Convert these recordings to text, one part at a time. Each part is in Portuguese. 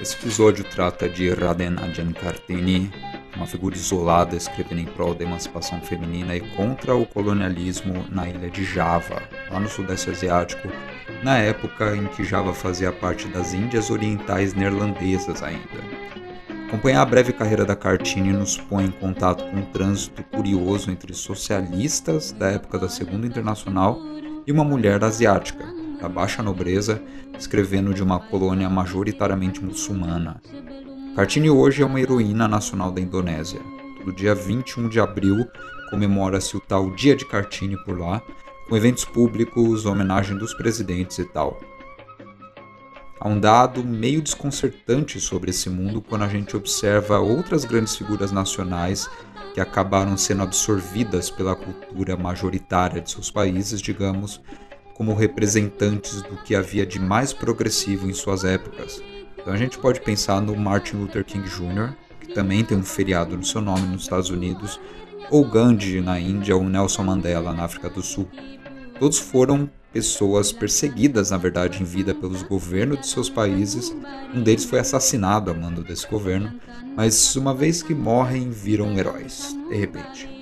Esse episódio trata de Raden Adjanikartini, uma figura isolada escrevendo em prol da emancipação feminina e contra o colonialismo na ilha de Java, lá no Sudeste Asiático, na época em que Java fazia parte das Índias Orientais Neerlandesas ainda. Acompanhar a breve carreira da Cartini nos põe em contato com um trânsito curioso entre socialistas da época da Segunda Internacional e uma mulher asiática, da baixa nobreza, escrevendo de uma colônia majoritariamente muçulmana. Kartini hoje é uma heroína nacional da Indonésia. No dia 21 de abril comemora-se o tal Dia de Kartini por lá, com eventos públicos, homenagem dos presidentes e tal. Há um dado meio desconcertante sobre esse mundo quando a gente observa outras grandes figuras nacionais que acabaram sendo absorvidas pela cultura majoritária de seus países, digamos, como representantes do que havia de mais progressivo em suas épocas. Então a gente pode pensar no Martin Luther King Jr., que também tem um feriado no seu nome nos Estados Unidos, ou Gandhi na Índia ou Nelson Mandela na África do Sul. Todos foram pessoas perseguidas, na verdade, em vida pelos governos de seus países. Um deles foi assassinado a mando desse governo, mas uma vez que morrem, viram heróis, de repente.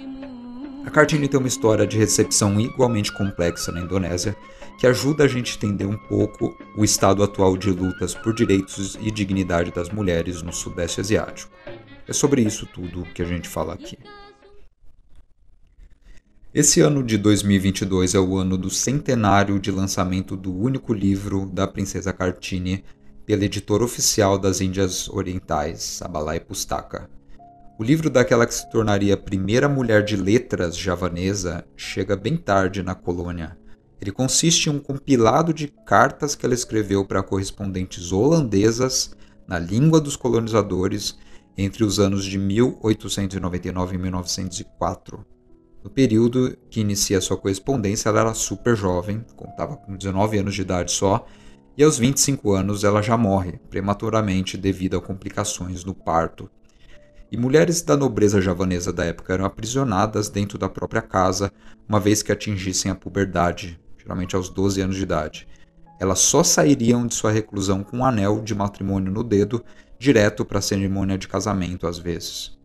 A Cartini tem uma história de recepção igualmente complexa na Indonésia, que ajuda a gente a entender um pouco o estado atual de lutas por direitos e dignidade das mulheres no Sudeste Asiático. É sobre isso tudo que a gente fala aqui. Esse ano de 2022 é o ano do centenário de lançamento do único livro da Princesa Kartini pela editora oficial das Índias Orientais, a Balai Pustaka. O livro daquela que se tornaria a primeira mulher de letras javanesa chega bem tarde na colônia. Ele consiste em um compilado de cartas que ela escreveu para correspondentes holandesas na língua dos colonizadores entre os anos de 1899 e 1904 no período que inicia sua correspondência, ela era super jovem, contava com 19 anos de idade só, e aos 25 anos ela já morre prematuramente devido a complicações no parto. E mulheres da nobreza javanesa da época eram aprisionadas dentro da própria casa, uma vez que atingissem a puberdade, geralmente aos 12 anos de idade. Elas só sairiam de sua reclusão com um anel de matrimônio no dedo, direto para a cerimônia de casamento às vezes.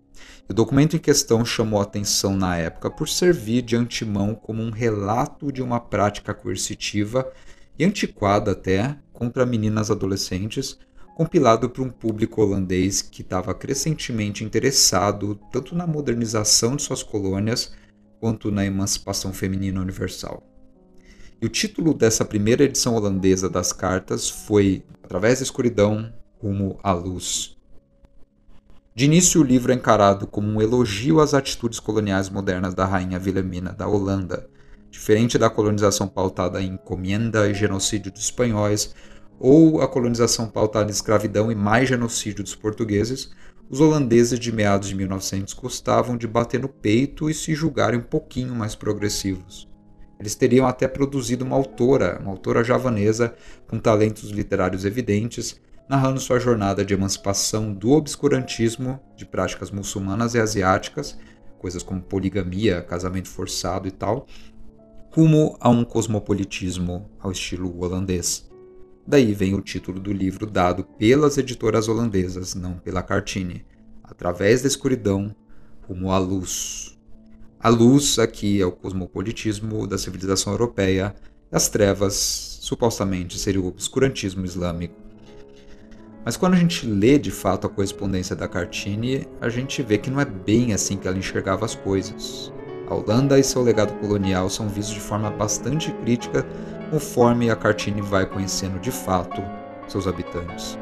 O documento em questão chamou atenção na época por servir de antemão como um relato de uma prática coercitiva e antiquada até contra meninas adolescentes, compilado por um público holandês que estava crescentemente interessado tanto na modernização de suas colônias quanto na emancipação feminina universal. E o título dessa primeira edição holandesa das cartas foi Através da Escuridão, Rumo à Luz. De início, o livro é encarado como um elogio às atitudes coloniais modernas da rainha Wilhelmina da Holanda. Diferente da colonização pautada em encomienda e genocídio dos espanhóis, ou a colonização pautada em escravidão e mais genocídio dos portugueses, os holandeses de meados de 1900 gostavam de bater no peito e se julgarem um pouquinho mais progressivos. Eles teriam até produzido uma autora, uma autora javanesa com talentos literários evidentes, narrando sua jornada de emancipação do obscurantismo de práticas muçulmanas e asiáticas, coisas como poligamia, casamento forçado e tal, rumo a um cosmopolitismo ao estilo holandês. Daí vem o título do livro dado pelas editoras holandesas, não pela Cartini, Através da Escuridão, rumo à luz. A luz aqui é o cosmopolitismo da civilização europeia, as trevas supostamente seria o obscurantismo islâmico. Mas quando a gente lê de fato a correspondência da Cartini, a gente vê que não é bem assim que ela enxergava as coisas. A Holanda e seu legado colonial são vistos de forma bastante crítica conforme a Cartini vai conhecendo de fato seus habitantes.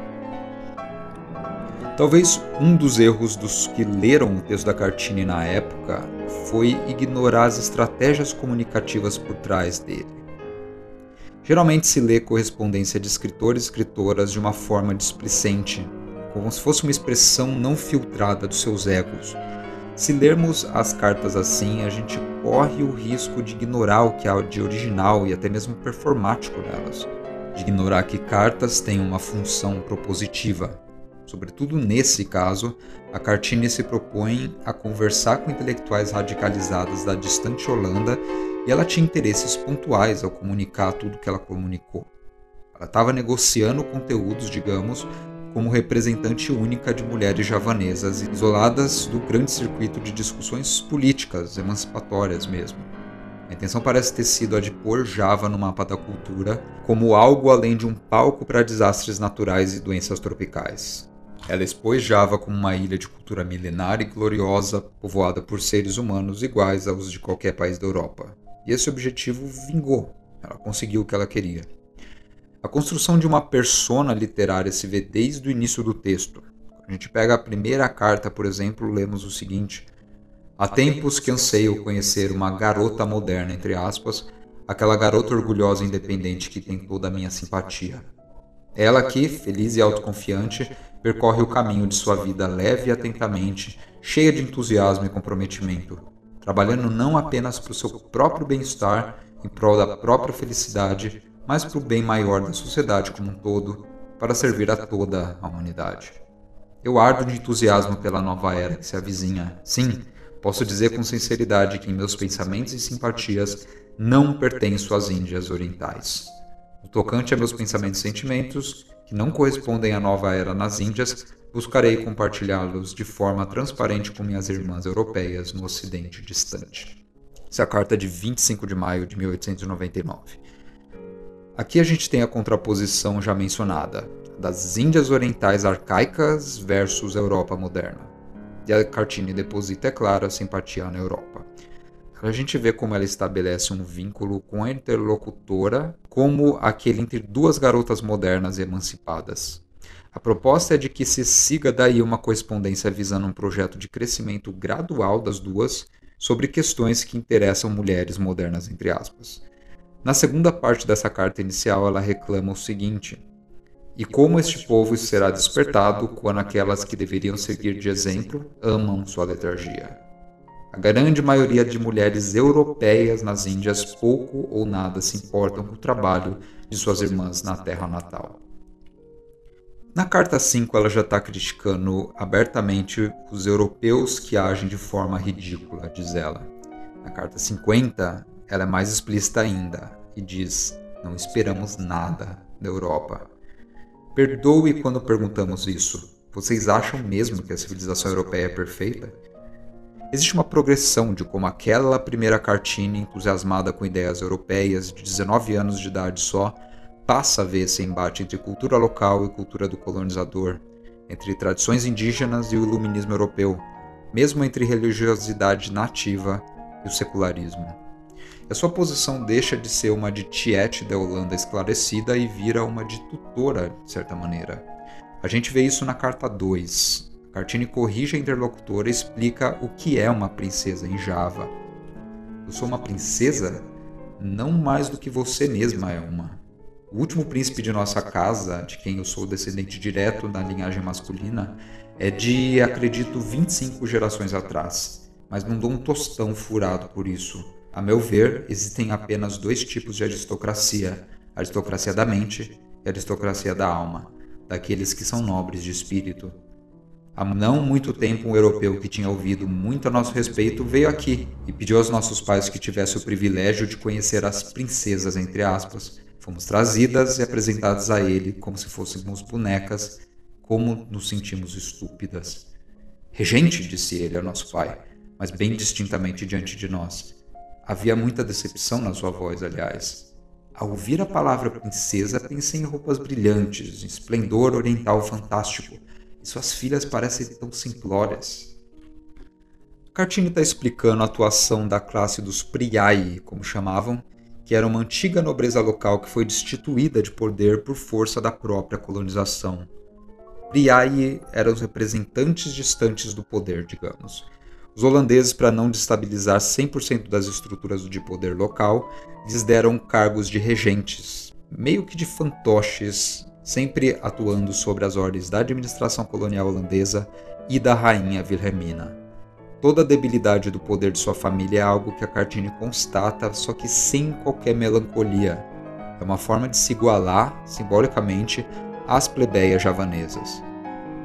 Talvez um dos erros dos que leram o texto da Cartini na época foi ignorar as estratégias comunicativas por trás dele. Geralmente se lê correspondência de escritores e escritoras de uma forma displicente, como se fosse uma expressão não filtrada dos seus egos. Se lermos as cartas assim, a gente corre o risco de ignorar o que há de original e até mesmo performático nelas, de ignorar que cartas têm uma função propositiva. Sobretudo nesse caso, a Cartini se propõe a conversar com intelectuais radicalizados da distante Holanda e ela tinha interesses pontuais ao comunicar tudo que ela comunicou. Ela estava negociando conteúdos, digamos, como representante única de mulheres javanesas isoladas do grande circuito de discussões políticas, emancipatórias mesmo. A intenção parece ter sido a de pôr Java no mapa da cultura como algo além de um palco para desastres naturais e doenças tropicais. Ela expôs Java como uma ilha de cultura milenar e gloriosa, povoada por seres humanos iguais aos de qualquer país da Europa. E esse objetivo vingou. Ela conseguiu o que ela queria. A construção de uma persona literária se vê desde o início do texto. A gente pega a primeira carta, por exemplo, lemos o seguinte: Há tempos que anseio conhecer uma garota moderna, entre aspas, aquela garota orgulhosa e independente que tem toda a minha simpatia. Ela que, feliz e autoconfiante, percorre o caminho de sua vida leve e atentamente, cheia de entusiasmo e comprometimento, trabalhando não apenas para o seu próprio bem-estar, em prol da própria felicidade, mas para o bem maior da sociedade como um todo, para servir a toda a humanidade. Eu ardo de entusiasmo pela nova era que se avizinha. Sim, posso dizer com sinceridade que em meus pensamentos e simpatias não pertenço às Índias Orientais. No tocante a meus pensamentos e sentimentos, que não correspondem à nova era nas Índias, buscarei compartilhá-los de forma transparente com minhas irmãs europeias no Ocidente distante. Essa é a carta de 25 de maio de 1899. Aqui a gente tem a contraposição já mencionada, das Índias Orientais arcaicas versus Europa moderna. E a Cartini deposita, é claro, a simpatia na Europa. A gente vê como ela estabelece um vínculo com a interlocutora, como aquele entre duas garotas modernas emancipadas. A proposta é de que se siga daí uma correspondência visando um projeto de crescimento gradual das duas sobre questões que interessam mulheres modernas, entre aspas. Na segunda parte dessa carta inicial, ela reclama o seguinte: E como este povo será despertado quando aquelas que deveriam seguir de exemplo amam sua letargia? A grande maioria de mulheres europeias nas Índias pouco ou nada se importam com o trabalho de suas irmãs na terra natal. Na carta 5, ela já está criticando abertamente os europeus que agem de forma ridícula, diz ela. Na carta 50, ela é mais explícita ainda e diz: Não esperamos nada da Europa. Perdoe quando perguntamos isso. Vocês acham mesmo que a civilização europeia é perfeita? Existe uma progressão de como aquela primeira cartina entusiasmada com ideias europeias, de 19 anos de idade só, passa a ver esse embate entre cultura local e cultura do colonizador, entre tradições indígenas e o iluminismo europeu, mesmo entre religiosidade nativa e o secularismo. A sua posição deixa de ser uma de tiete da Holanda esclarecida e vira uma de tutora, de certa maneira. A gente vê isso na carta 2. Cartini corrige a interlocutora e explica o que é uma princesa em Java. Eu sou uma princesa? Não mais do que você mesma é uma. O último príncipe de nossa casa, de quem eu sou descendente direto da linhagem masculina, é de, acredito, 25 gerações atrás, mas não dou um tostão furado por isso. A meu ver, existem apenas dois tipos de aristocracia: a aristocracia da mente e a aristocracia da alma, daqueles que são nobres de espírito. Há não muito tempo, um europeu que tinha ouvido muito a nosso respeito veio aqui e pediu aos nossos pais que tivesse o privilégio de conhecer as princesas, entre aspas. Fomos trazidas e apresentadas a ele como se fôssemos bonecas, como nos sentimos estúpidas. Regente, disse ele a nosso pai, mas bem distintamente diante de nós. Havia muita decepção na sua voz, aliás. Ao ouvir a palavra princesa, pensei em roupas brilhantes, em esplendor oriental fantástico, e suas filhas parecem tão simplórias. Cartini está explicando a atuação da classe dos Priai, como chamavam, que era uma antiga nobreza local que foi destituída de poder por força da própria colonização. Priai eram os representantes distantes do poder, digamos, os holandeses, para não destabilizar 100% das estruturas de poder local, lhes deram cargos de regentes, meio que de fantoches, sempre atuando sobre as ordens da administração colonial holandesa e da rainha Wilhelmina. Toda a debilidade do poder de sua família é algo que a Cartini constata, só que sem qualquer melancolia. É uma forma de se igualar, simbolicamente, às plebeias javanesas.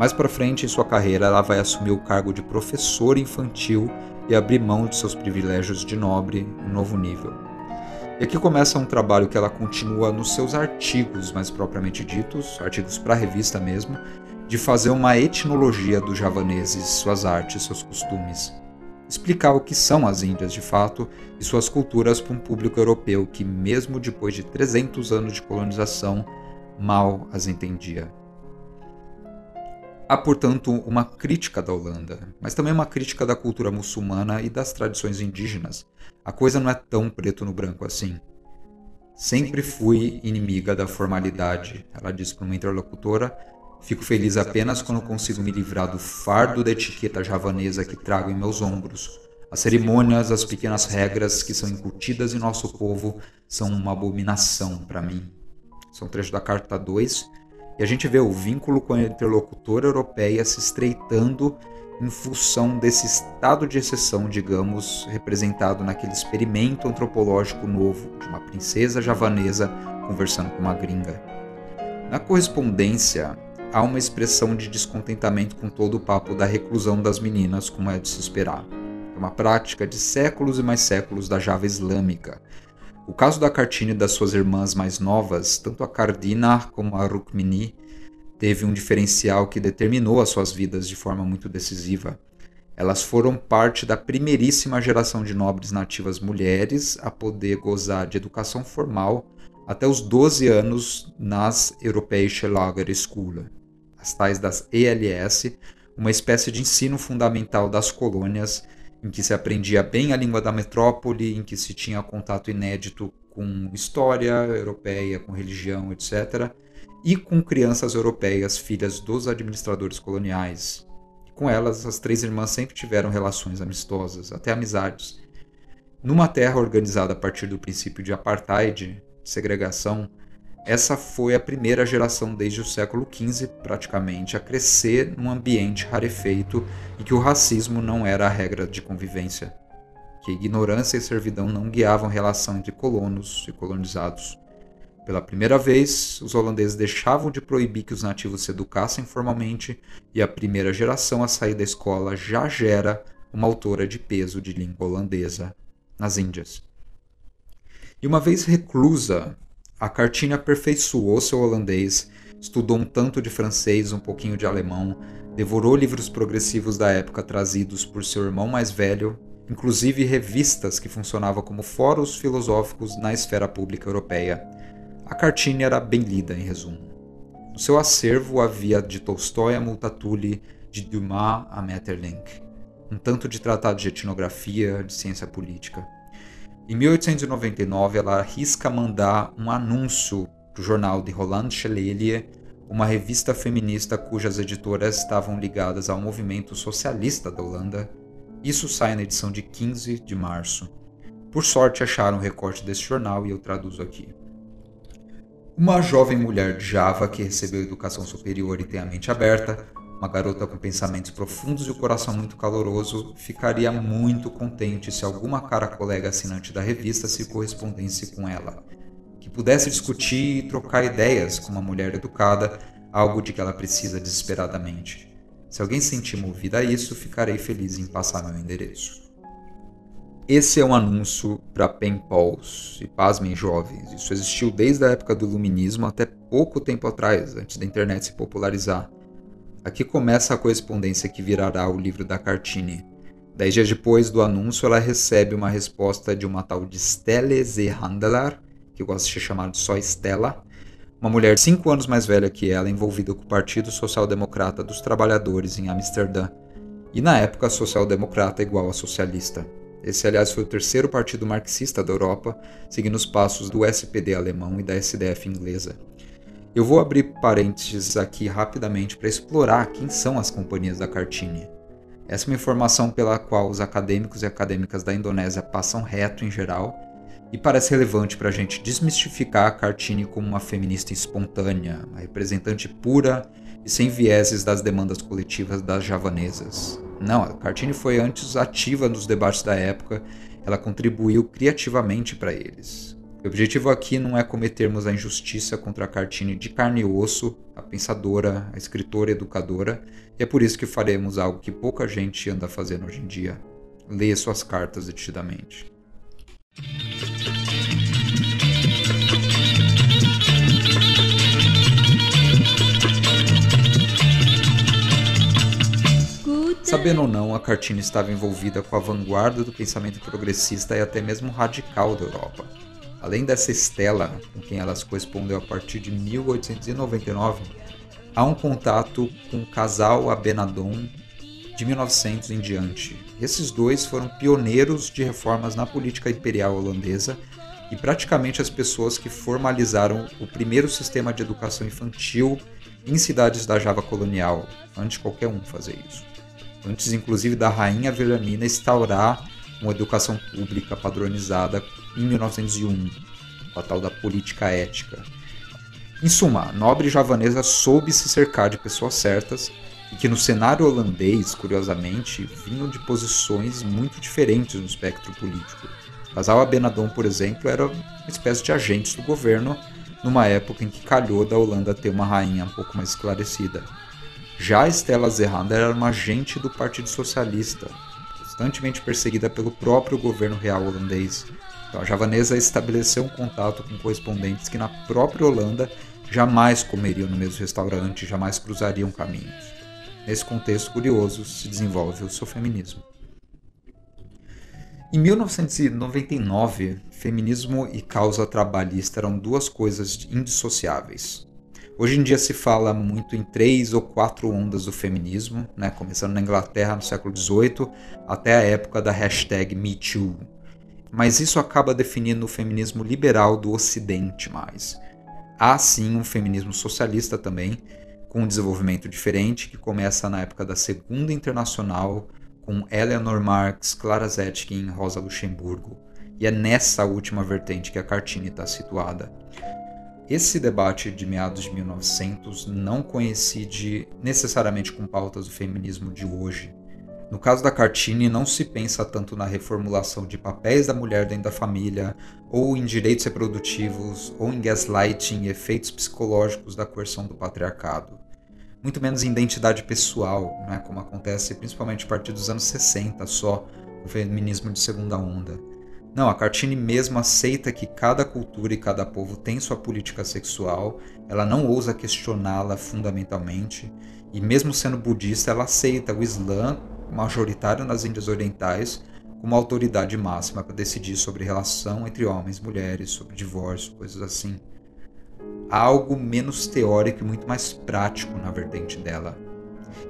Mais para frente em sua carreira, ela vai assumir o cargo de professora infantil e abrir mão de seus privilégios de nobre em um novo nível. E aqui começa um trabalho que ela continua nos seus artigos mais propriamente ditos, artigos para revista mesmo, de fazer uma etnologia dos javaneses, suas artes, seus costumes. Explicar o que são as Índias de fato e suas culturas para um público europeu que, mesmo depois de 300 anos de colonização, mal as entendia. Há, portanto, uma crítica da Holanda, mas também uma crítica da cultura muçulmana e das tradições indígenas. A coisa não é tão preto no branco assim. Sempre fui inimiga da formalidade, ela disse para uma interlocutora. Fico feliz apenas quando consigo me livrar do fardo da etiqueta javanesa que trago em meus ombros. As cerimônias, as pequenas regras que são incutidas em nosso povo são uma abominação para mim. São trechos da Carta 2 e a gente vê o vínculo com a interlocutora europeia se estreitando em função desse estado de exceção, digamos, representado naquele experimento antropológico novo de uma princesa javanesa conversando com uma gringa. Na correspondência, há uma expressão de descontentamento com todo o papo da reclusão das meninas, como é de se esperar. É uma prática de séculos e mais séculos da Java islâmica, o caso da Cartine e das suas irmãs mais novas, tanto a Cardina como a Rukmini, teve um diferencial que determinou as suas vidas de forma muito decisiva. Elas foram parte da primeiríssima geração de nobres nativas mulheres a poder gozar de educação formal até os 12 anos nas Europäische Lagerschule, as tais das ELS, uma espécie de ensino fundamental das colônias em que se aprendia bem a língua da metrópole, em que se tinha contato inédito com história europeia, com religião, etc., e com crianças europeias, filhas dos administradores coloniais. Com elas, as três irmãs sempre tiveram relações amistosas, até amizades. Numa terra organizada a partir do princípio de apartheid, segregação, essa foi a primeira geração desde o século XV, praticamente, a crescer num ambiente rarefeito em que o racismo não era a regra de convivência, que ignorância e servidão não guiavam a relação entre colonos e colonizados. Pela primeira vez, os holandeses deixavam de proibir que os nativos se educassem formalmente e a primeira geração a sair da escola já gera uma autora de peso de língua holandesa nas Índias. E uma vez reclusa a Cartine aperfeiçoou seu holandês, estudou um tanto de francês, um pouquinho de alemão, devorou livros progressivos da época trazidos por seu irmão mais velho, inclusive revistas que funcionavam como fóruns filosóficos na esfera pública europeia. A Cartine era bem lida, em resumo. No seu acervo havia de Tolstói a Multatuli, de Dumas a Metterlink, um tanto de tratado de etnografia, de ciência política. Em 1899, ela arrisca mandar um anúncio para o jornal de Roland Chelelier, uma revista feminista cujas editoras estavam ligadas ao movimento socialista da Holanda. Isso sai na edição de 15 de março. Por sorte, acharam um recorte desse jornal e eu traduzo aqui. Uma jovem mulher de Java que recebeu educação superior e tem a mente aberta uma garota com pensamentos profundos e o coração muito caloroso, ficaria muito contente se alguma cara colega assinante da revista se correspondesse com ela, que pudesse discutir e trocar ideias com uma mulher educada, algo de que ela precisa desesperadamente. Se alguém se sentir movida a isso, ficarei feliz em passar meu endereço. Esse é um anúncio para pen pals, e pasmem jovens, isso existiu desde a época do iluminismo até pouco tempo atrás, antes da internet se popularizar. Aqui começa a correspondência que virará o livro da Cartine. Dez dias depois do anúncio, ela recebe uma resposta de uma tal de Stelle Zehandler, que eu gosto de ser chamado só Stella, uma mulher cinco anos mais velha que ela, envolvida com o Partido Social Democrata dos Trabalhadores em Amsterdã, e na época social-democrata igual a socialista. Esse, aliás, foi o terceiro partido marxista da Europa, seguindo os passos do SPD alemão e da SDF inglesa. Eu vou abrir parênteses aqui rapidamente para explorar quem são as companhias da Cartini. Essa é uma informação pela qual os acadêmicos e acadêmicas da Indonésia passam reto em geral e parece relevante para a gente desmistificar a Cartini como uma feminista espontânea, uma representante pura e sem vieses das demandas coletivas das javanesas. Não, a Cartini foi antes ativa nos debates da época, ela contribuiu criativamente para eles. O objetivo aqui não é cometermos a injustiça contra a Cartine de carne e osso, a pensadora, a escritora e educadora, e é por isso que faremos algo que pouca gente anda fazendo hoje em dia: ler suas cartas detidamente. Sabendo ou não, a Cartini estava envolvida com a vanguarda do pensamento progressista e até mesmo radical da Europa. Além dessa Estela, com quem ela se correspondeu a partir de 1899, há um contato com o casal Abenadon de 1900 em diante. Esses dois foram pioneiros de reformas na política imperial holandesa e praticamente as pessoas que formalizaram o primeiro sistema de educação infantil em cidades da Java colonial, antes qualquer um fazer isso. Antes, inclusive, da rainha Wilhelmina instaurar uma educação pública padronizada em 1901, a tal da política ética. Em suma, a nobre javanesa soube se cercar de pessoas certas e que no cenário holandês, curiosamente, vinham de posições muito diferentes no espectro político. Casal Abenadon, por exemplo, era uma espécie de agentes do governo numa época em que calhou da Holanda ter uma rainha um pouco mais esclarecida. Já Stella Zerrander era uma agente do Partido Socialista, constantemente perseguida pelo próprio governo real holandês. Então, a javanesa estabeleceu um contato com correspondentes que na própria Holanda jamais comeriam no mesmo restaurante, jamais cruzariam caminhos. Nesse contexto curioso se desenvolve o seu feminismo. Em 1999, feminismo e causa trabalhista eram duas coisas indissociáveis. Hoje em dia se fala muito em três ou quatro ondas do feminismo, né? começando na Inglaterra no século XVIII até a época da hashtag MeToo. Mas isso acaba definindo o feminismo liberal do Ocidente mais. Há sim um feminismo socialista também, com um desenvolvimento diferente, que começa na época da Segunda Internacional, com Eleanor Marx, Clara Zetkin e Rosa Luxemburgo. E é nessa última vertente que a Cartini está situada. Esse debate de meados de 1900 não coincide necessariamente com pautas do feminismo de hoje. No caso da Cartini, não se pensa tanto na reformulação de papéis da mulher dentro da família, ou em direitos reprodutivos, ou em gaslighting e efeitos psicológicos da coerção do patriarcado muito menos em identidade pessoal, né, como acontece principalmente a partir dos anos 60 só, o feminismo de segunda onda. Não, a Cartini mesmo aceita que cada cultura e cada povo tem sua política sexual, ela não ousa questioná-la fundamentalmente, e mesmo sendo budista, ela aceita o Islã, majoritário nas Índias Orientais, como autoridade máxima para decidir sobre relação entre homens e mulheres, sobre divórcio, coisas assim algo menos teórico e muito mais prático na vertente dela.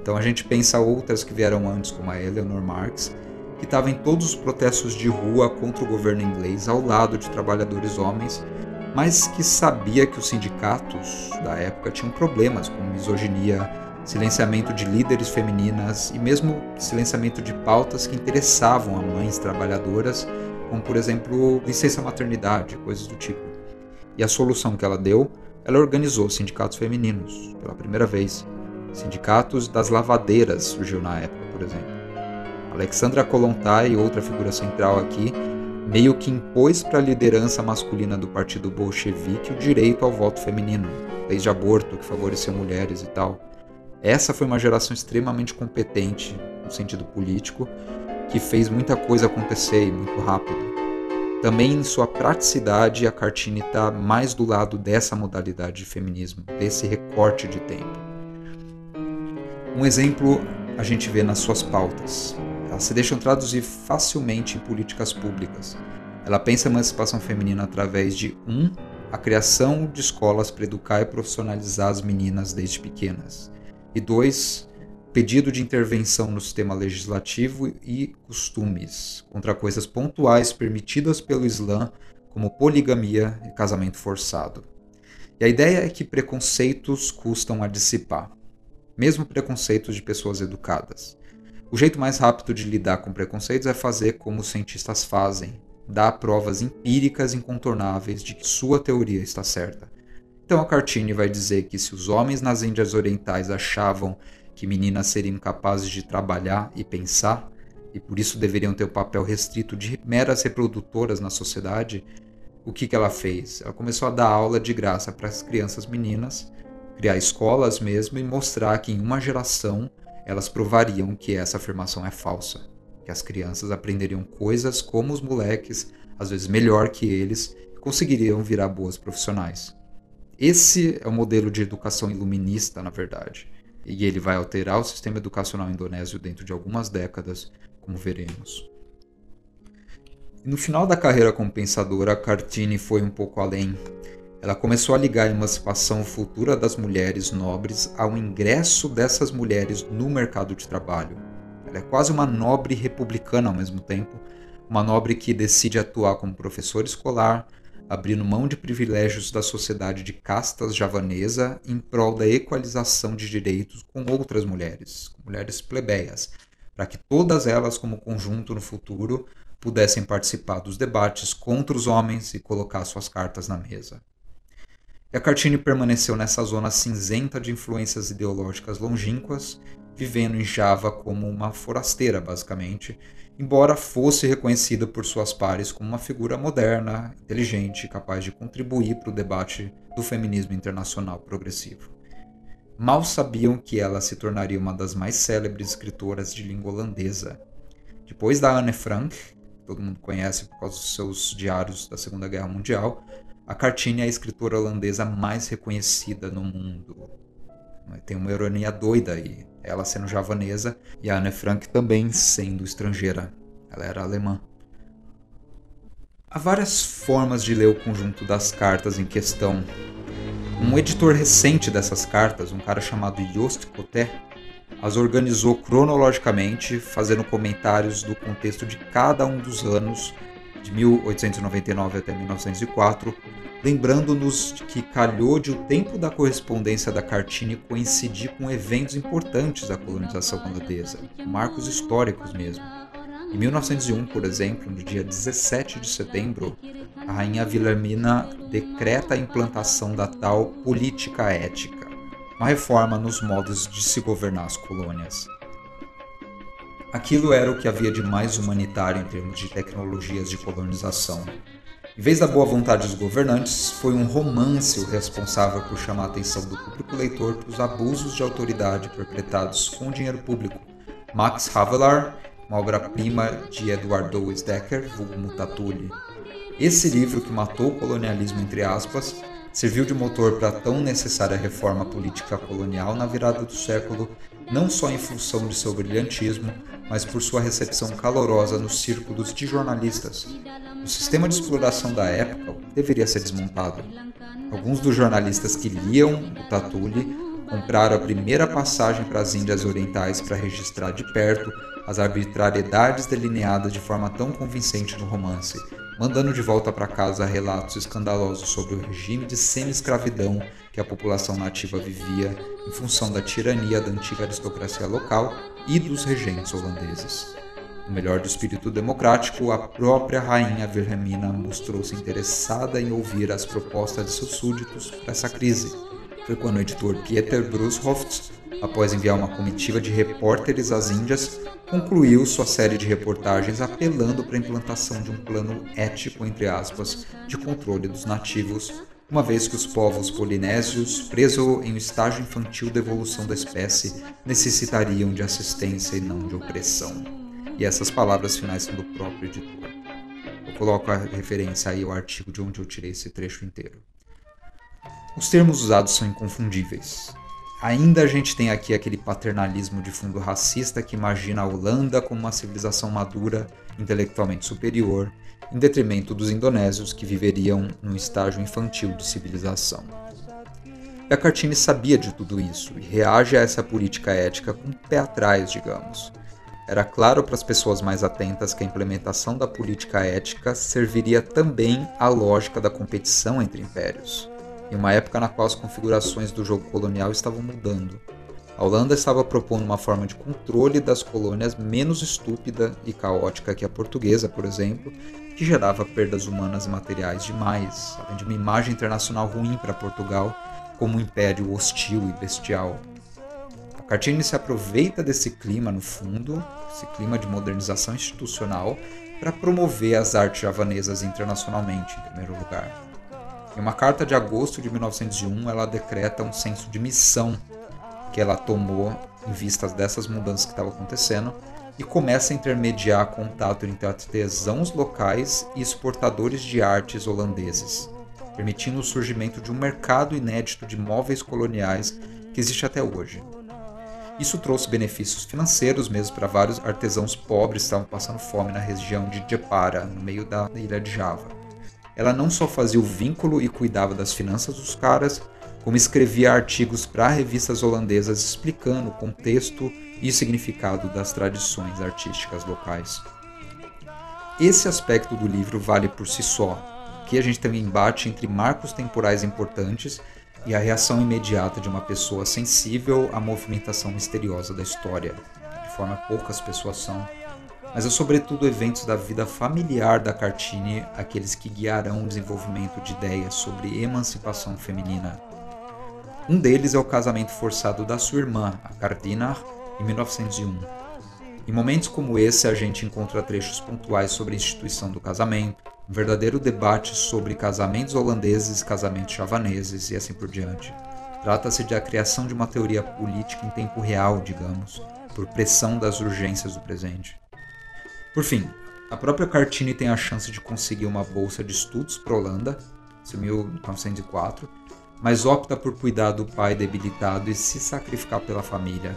Então a gente pensa outras que vieram antes, como a Eleanor Marx, que estava em todos os protestos de rua contra o governo inglês ao lado de trabalhadores homens, mas que sabia que os sindicatos da época tinham problemas com misoginia, silenciamento de líderes femininas e mesmo silenciamento de pautas que interessavam a mães trabalhadoras, como por exemplo licença maternidade, coisas do tipo. E a solução que ela deu ela organizou sindicatos femininos pela primeira vez. Sindicatos das lavadeiras surgiu na época, por exemplo. Alexandra Kolontai, outra figura central aqui, meio que impôs para a liderança masculina do partido bolchevique o direito ao voto feminino, desde aborto que favoreceu mulheres e tal. Essa foi uma geração extremamente competente no sentido político, que fez muita coisa acontecer e muito rápido. Também em sua praticidade, a Cartini está mais do lado dessa modalidade de feminismo, desse recorte de tempo. Um exemplo a gente vê nas suas pautas. Elas se deixam traduzir facilmente em políticas públicas. Ela pensa a emancipação feminina através de um, a criação de escolas para educar e profissionalizar as meninas desde pequenas. E dois, pedido de intervenção no sistema legislativo e costumes contra coisas pontuais permitidas pelo Islã, como poligamia e casamento forçado. E a ideia é que preconceitos custam a dissipar, mesmo preconceitos de pessoas educadas. O jeito mais rápido de lidar com preconceitos é fazer como os cientistas fazem, dar provas empíricas incontornáveis de que sua teoria está certa. Então a Cartini vai dizer que se os homens nas Índias Orientais achavam que meninas seriam capazes de trabalhar e pensar, e por isso deveriam ter o papel restrito de meras reprodutoras na sociedade, o que, que ela fez? Ela começou a dar aula de graça para as crianças meninas, criar escolas mesmo e mostrar que em uma geração elas provariam que essa afirmação é falsa, que as crianças aprenderiam coisas como os moleques, às vezes melhor que eles, conseguiriam virar boas profissionais. Esse é o modelo de educação iluminista, na verdade e ele vai alterar o sistema educacional indonésio dentro de algumas décadas, como veremos. no final da carreira como pensadora, Cartini foi um pouco além. Ela começou a ligar a emancipação futura das mulheres nobres ao ingresso dessas mulheres no mercado de trabalho. Ela é quase uma nobre republicana ao mesmo tempo, uma nobre que decide atuar como professora escolar, abrindo mão de privilégios da sociedade de castas javanesa em prol da equalização de direitos com outras mulheres, mulheres plebeias, para que todas elas, como conjunto no futuro, pudessem participar dos debates contra os homens e colocar suas cartas na mesa. E a Cartini permaneceu nessa zona cinzenta de influências ideológicas longínquas, vivendo em Java como uma forasteira, basicamente, embora fosse reconhecida por suas pares como uma figura moderna, inteligente, capaz de contribuir para o debate do feminismo internacional progressivo. Mal sabiam que ela se tornaria uma das mais célebres escritoras de língua holandesa. Depois da Anne Frank, que todo mundo conhece por causa dos seus diários da Segunda Guerra Mundial, a Cartini é a escritora holandesa mais reconhecida no mundo. Tem uma ironia doida aí ela sendo javanesa e a Anne Frank também sendo estrangeira. Ela era alemã. Há várias formas de ler o conjunto das cartas em questão. Um editor recente dessas cartas, um cara chamado Joost Coté, as organizou cronologicamente, fazendo comentários do contexto de cada um dos anos, de 1899 até 1904, lembrando-nos que calhou de o tempo da correspondência da Cartini coincidir com eventos importantes da colonização holandesa, marcos históricos mesmo. Em 1901, por exemplo, no dia 17 de setembro, a rainha Wilhelmina decreta a implantação da tal política ética, uma reforma nos modos de se governar as colônias. Aquilo era o que havia de mais humanitário em termos de tecnologias de colonização, em vez da boa vontade dos governantes, foi um romance o responsável por chamar a atenção do público leitor para os abusos de autoridade perpetrados com dinheiro público. Max Havelaar, uma obra-prima de Edward Douglas Decker, vulgo Mutatuli. Esse livro, que matou o colonialismo entre aspas, serviu de motor para a tão necessária reforma política colonial na virada do século, não só em função de seu brilhantismo, mas por sua recepção calorosa nos círculos de jornalistas. O sistema de exploração da época deveria ser desmontado. Alguns dos jornalistas que liam o Tatuli compraram a primeira passagem para as Índias Orientais para registrar de perto as arbitrariedades delineadas de forma tão convincente no romance, mandando de volta para casa relatos escandalosos sobre o regime de semi-escravidão que a população nativa vivia em função da tirania da antiga aristocracia local e dos regentes holandeses. No melhor do espírito democrático, a própria rainha Wilhelmina mostrou-se interessada em ouvir as propostas de seus súditos para essa crise. Foi quando o editor Pieter Brushoft, após enviar uma comitiva de repórteres às Índias, concluiu sua série de reportagens apelando para a implantação de um plano ético, entre aspas, de controle dos nativos, uma vez que os povos polinésios, presos em um estágio infantil da evolução da espécie, necessitariam de assistência e não de opressão. E essas palavras finais são do próprio editor. Eu coloco a referência aí ao artigo de onde eu tirei esse trecho inteiro. Os termos usados são inconfundíveis. Ainda a gente tem aqui aquele paternalismo de fundo racista que imagina a Holanda como uma civilização madura, intelectualmente superior, em detrimento dos indonésios que viveriam num estágio infantil de civilização. E a Cartini sabia de tudo isso e reage a essa política ética com o pé atrás, digamos. Era claro para as pessoas mais atentas que a implementação da política ética serviria também à lógica da competição entre impérios, em uma época na qual as configurações do jogo colonial estavam mudando. A Holanda estava propondo uma forma de controle das colônias menos estúpida e caótica que a portuguesa, por exemplo, que gerava perdas humanas e materiais demais, além de uma imagem internacional ruim para Portugal como um império hostil e bestial. Cartini se aproveita desse clima, no fundo, esse clima de modernização institucional, para promover as artes javanesas internacionalmente, em primeiro lugar. Em uma carta de agosto de 1901, ela decreta um senso de missão que ela tomou em vistas dessas mudanças que estavam acontecendo e começa a intermediar contato entre artesãos locais e exportadores de artes holandeses, permitindo o surgimento de um mercado inédito de móveis coloniais que existe até hoje. Isso trouxe benefícios financeiros mesmo para vários artesãos pobres que estavam passando fome na região de Jepara, no meio da ilha de Java. Ela não só fazia o vínculo e cuidava das finanças dos caras, como escrevia artigos para revistas holandesas explicando o contexto e significado das tradições artísticas locais. Esse aspecto do livro vale por si só. Aqui a gente tem um embate entre marcos temporais importantes e a reação imediata de uma pessoa sensível à movimentação misteriosa da história, de forma poucas pessoas são, mas é sobretudo eventos da vida familiar da Cartini aqueles que guiarão o desenvolvimento de ideias sobre emancipação feminina. Um deles é o casamento forçado da sua irmã, a Cardina, em 1901. Em momentos como esse, a gente encontra trechos pontuais sobre a instituição do casamento, um verdadeiro debate sobre casamentos holandeses casamentos javaneses e assim por diante. Trata-se da criação de uma teoria política em tempo real, digamos, por pressão das urgências do presente. Por fim, a própria Cartini tem a chance de conseguir uma bolsa de estudos para Holanda, em 1904, mas opta por cuidar do pai debilitado e se sacrificar pela família.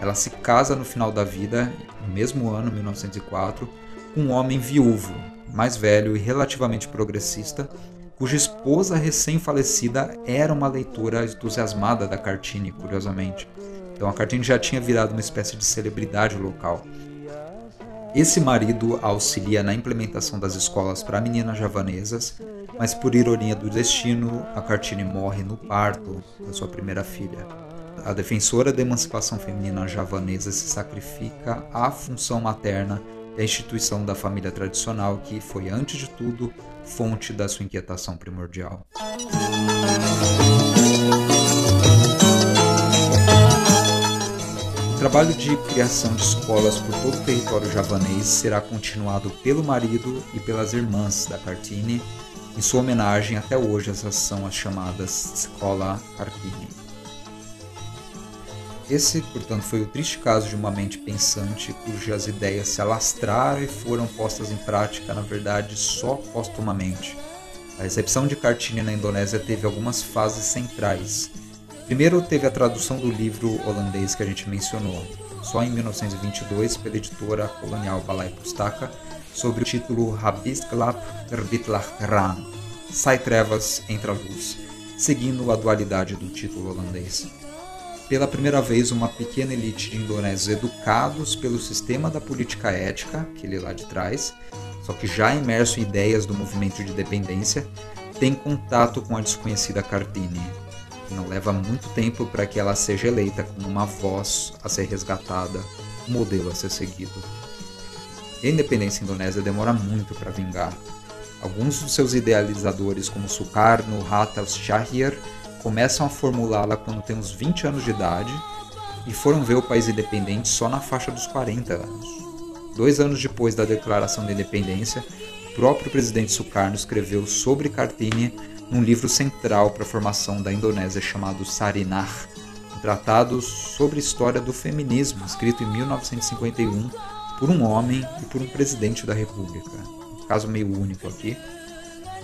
Ela se casa no final da vida, no mesmo ano, 1904, com um homem viúvo, mais velho e relativamente progressista, cuja esposa recém-falecida era uma leitora entusiasmada da Cartini, curiosamente. Então a Cartini já tinha virado uma espécie de celebridade local. Esse marido auxilia na implementação das escolas para meninas javanesas, mas por ironia do destino, a Cartini morre no parto da sua primeira filha. A defensora da emancipação feminina javanesa se sacrifica à função materna e a instituição da família tradicional, que foi, antes de tudo, fonte da sua inquietação primordial. Trabalho de criação de escolas por todo o território javanês será continuado pelo marido e pelas irmãs da Cartini. Em sua homenagem, até hoje, essas são as chamadas Escola Cartini. Esse, portanto, foi o triste caso de uma mente pensante cujas ideias se alastraram e foram postas em prática, na verdade, só postumamente. A recepção de Cartini na Indonésia teve algumas fases centrais. Primeiro, teve a tradução do livro holandês que a gente mencionou, só em 1922 pela editora colonial Balai Pustaka, sobre o título Habisklap Terbitlah Ran Sai Trevas, Entra Luz, seguindo a dualidade do título holandês pela primeira vez uma pequena elite de indonésios educados pelo sistema da política ética, que ele lá de trás, só que já imerso em ideias do movimento de dependência, tem contato com a desconhecida Kartini. Não leva muito tempo para que ela seja eleita como uma voz a ser resgatada, um modelo a ser seguido. a independência indonésia demora muito para vingar. Alguns dos seus idealizadores, como Sukarno Hatta Shahir, começam a formulá-la quando tem uns 20 anos de idade e foram ver o país independente só na faixa dos 40 anos. Dois anos depois da declaração da independência, o próprio presidente Sukarno escreveu sobre Kartini num livro central para a formação da Indonésia chamado Sarinah, um tratado sobre a história do feminismo, escrito em 1951 por um homem e por um presidente da República. Um caso meio único aqui,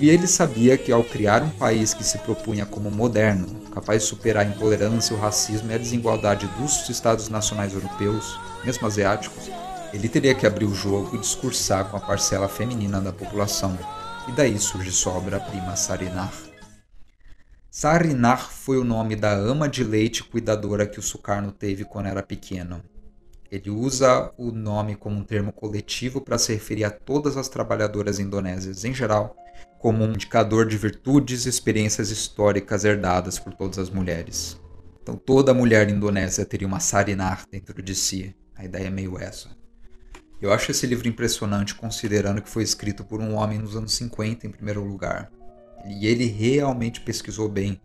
e ele sabia que ao criar um país que se propunha como moderno, capaz de superar a intolerância, o racismo e a desigualdade dos Estados nacionais europeus, mesmo asiáticos, ele teria que abrir o jogo e discursar com a parcela feminina da população. E daí surge sua obra-prima Sarinar. Sarinar foi o nome da ama de leite cuidadora que o Sukarno teve quando era pequeno. Ele usa o nome como um termo coletivo para se referir a todas as trabalhadoras indonésias em geral, como um indicador de virtudes e experiências históricas herdadas por todas as mulheres. Então toda mulher indonésia teria uma Sarinar dentro de si. A ideia é meio essa. Eu acho esse livro impressionante considerando que foi escrito por um homem nos anos 50 em primeiro lugar. E ele realmente pesquisou bem.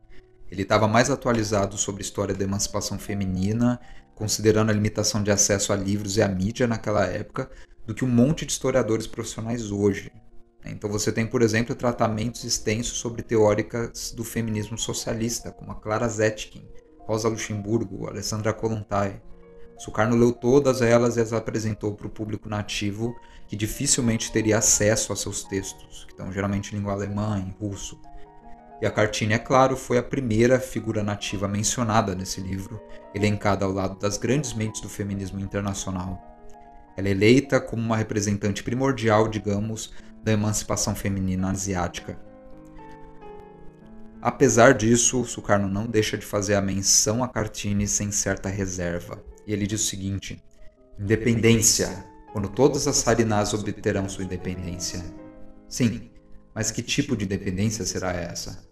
Ele estava mais atualizado sobre a história da emancipação feminina, considerando a limitação de acesso a livros e à mídia naquela época, do que um monte de historiadores profissionais hoje. Então você tem, por exemplo, tratamentos extensos sobre teóricas do feminismo socialista, como a Clara Zetkin, Rosa Luxemburgo, Alessandra Kollontai. Sukarno leu todas elas e as apresentou para o público nativo, que dificilmente teria acesso a seus textos, que estão geralmente em língua alemã, em russo. E a Cartini, é claro, foi a primeira figura nativa mencionada nesse livro, elencada ao lado das grandes mentes do feminismo internacional. Ela é eleita como uma representante primordial, digamos, da emancipação feminina asiática. Apesar disso, Sukarno não deixa de fazer a menção a Cartini sem certa reserva. E ele diz o seguinte: Independência, quando todas as Harinás obterão sua independência. Sim, mas que tipo de independência será essa?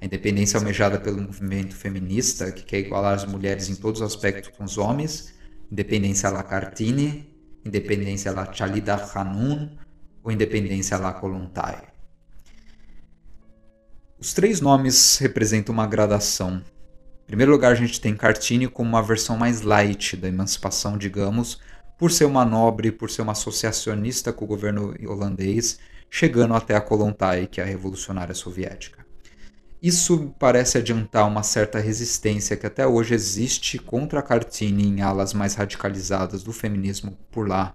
A independência almejada pelo movimento feminista, que quer igualar as mulheres em todos os aspectos com os homens, independência la Cartini, independência la Chalida Hanun ou independência la Kolontai. Os três nomes representam uma gradação. Primeiro lugar, a gente tem Cartini como uma versão mais light da emancipação, digamos, por ser uma nobre, por ser uma associacionista com o governo holandês, chegando até a Kolontai, que é a revolucionária soviética. Isso parece adiantar uma certa resistência que até hoje existe contra a em alas mais radicalizadas do feminismo por lá.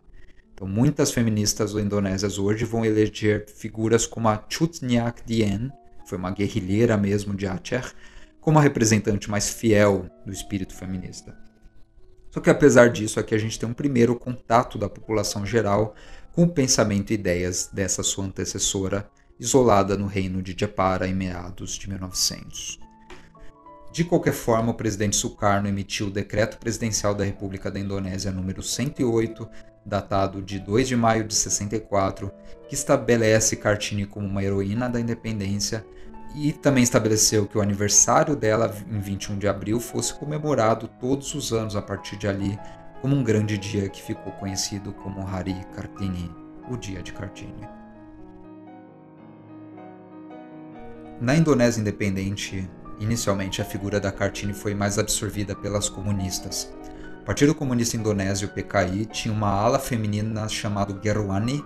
Então, muitas feministas indonésias hoje vão eleger figuras como a Chutnyak Dien, foi uma guerrilheira mesmo de Aceh, como a representante mais fiel do espírito feminista. Só que apesar disso, aqui a gente tem um primeiro contato da população geral com o pensamento e ideias dessa sua antecessora, isolada no reino de Japara em meados de 1900. De qualquer forma, o presidente Sukarno emitiu o Decreto Presidencial da República da Indonésia número 108, datado de 2 de maio de 64, que estabelece Kartini como uma heroína da independência e também estabeleceu que o aniversário dela, em 21 de abril, fosse comemorado todos os anos a partir de ali, como um grande dia que ficou conhecido como Hari Kartini, o Dia de Kartini. Na Indonésia independente, inicialmente a figura da Kartini foi mais absorvida pelas comunistas. O Partido Comunista Indonésio, PKI, tinha uma ala feminina chamada Gerwani,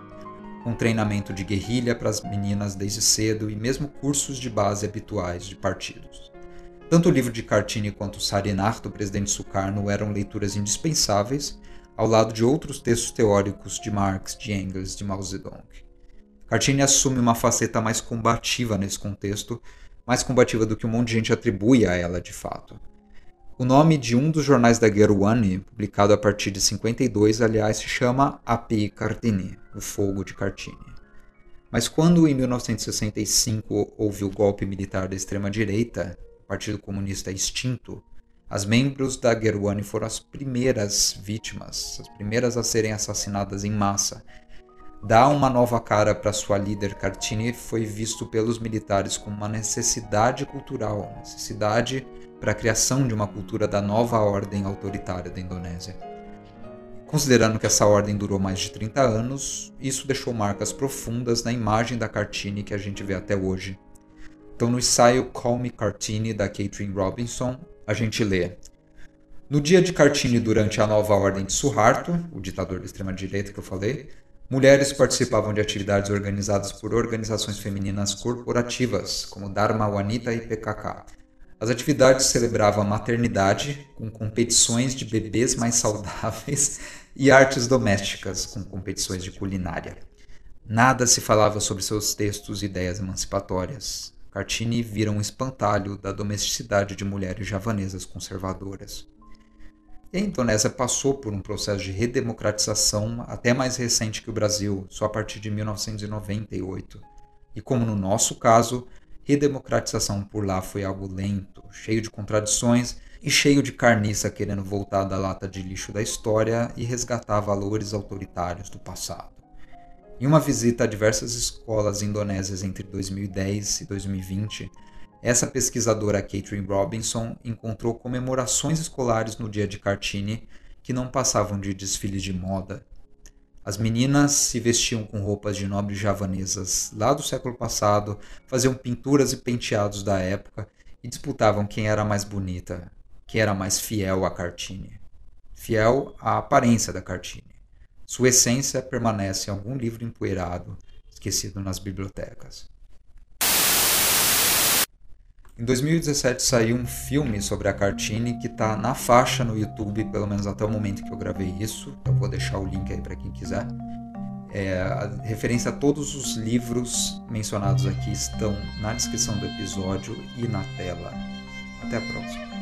com treinamento de guerrilha para as meninas desde cedo e mesmo cursos de base habituais de partidos. Tanto o livro de Cartini quanto o Sarinar do presidente Sukarno eram leituras indispensáveis, ao lado de outros textos teóricos de Marx, de Engels, de Mao Zedong. Cartini assume uma faceta mais combativa nesse contexto, mais combativa do que um monte de gente atribui a ela de fato. O nome de um dos jornais da Gerwani, publicado a partir de 52, aliás, se chama Api Cartini, o fogo de Cartini. Mas quando em 1965 houve o golpe militar da extrema-direita, o Partido Comunista extinto, as membros da Gerwani foram as primeiras vítimas, as primeiras a serem assassinadas em massa. Dar uma nova cara para sua líder Cartini foi visto pelos militares como uma necessidade cultural, necessidade para a criação de uma cultura da nova ordem autoritária da Indonésia. Considerando que essa ordem durou mais de 30 anos, isso deixou marcas profundas na imagem da Cartini que a gente vê até hoje. Então, no ensaio Call Me Cartini, da Catherine Robinson, a gente lê: No dia de Cartini durante a nova ordem de Suharto, o ditador da extrema-direita que eu falei, mulheres participavam de atividades organizadas por organizações femininas corporativas, como Dharma Wanita e PKK, as atividades celebravam a maternidade, com competições de bebês mais saudáveis, e artes domésticas, com competições de culinária. Nada se falava sobre seus textos e ideias emancipatórias. Cartini vira um espantalho da domesticidade de mulheres javanesas conservadoras. E a Indonésia passou por um processo de redemocratização até mais recente que o Brasil, só a partir de 1998. E como no nosso caso, redemocratização por lá foi algo lento, cheio de contradições e cheio de carniça querendo voltar da lata de lixo da história e resgatar valores autoritários do passado. Em uma visita a diversas escolas indonésias entre 2010 e 2020, essa pesquisadora Catherine Robinson encontrou comemorações escolares no dia de Kartini que não passavam de desfiles de moda, as meninas se vestiam com roupas de nobres javanesas lá do século passado, faziam pinturas e penteados da época e disputavam quem era mais bonita, quem era mais fiel à Cartine. Fiel à aparência da Cartine. Sua essência permanece em algum livro empoeirado, esquecido nas bibliotecas. Em 2017 saiu um filme sobre a Cartini que está na faixa no YouTube, pelo menos até o momento que eu gravei isso. Eu vou deixar o link aí para quem quiser. É, a referência a todos os livros mencionados aqui estão na descrição do episódio e na tela. Até a próxima.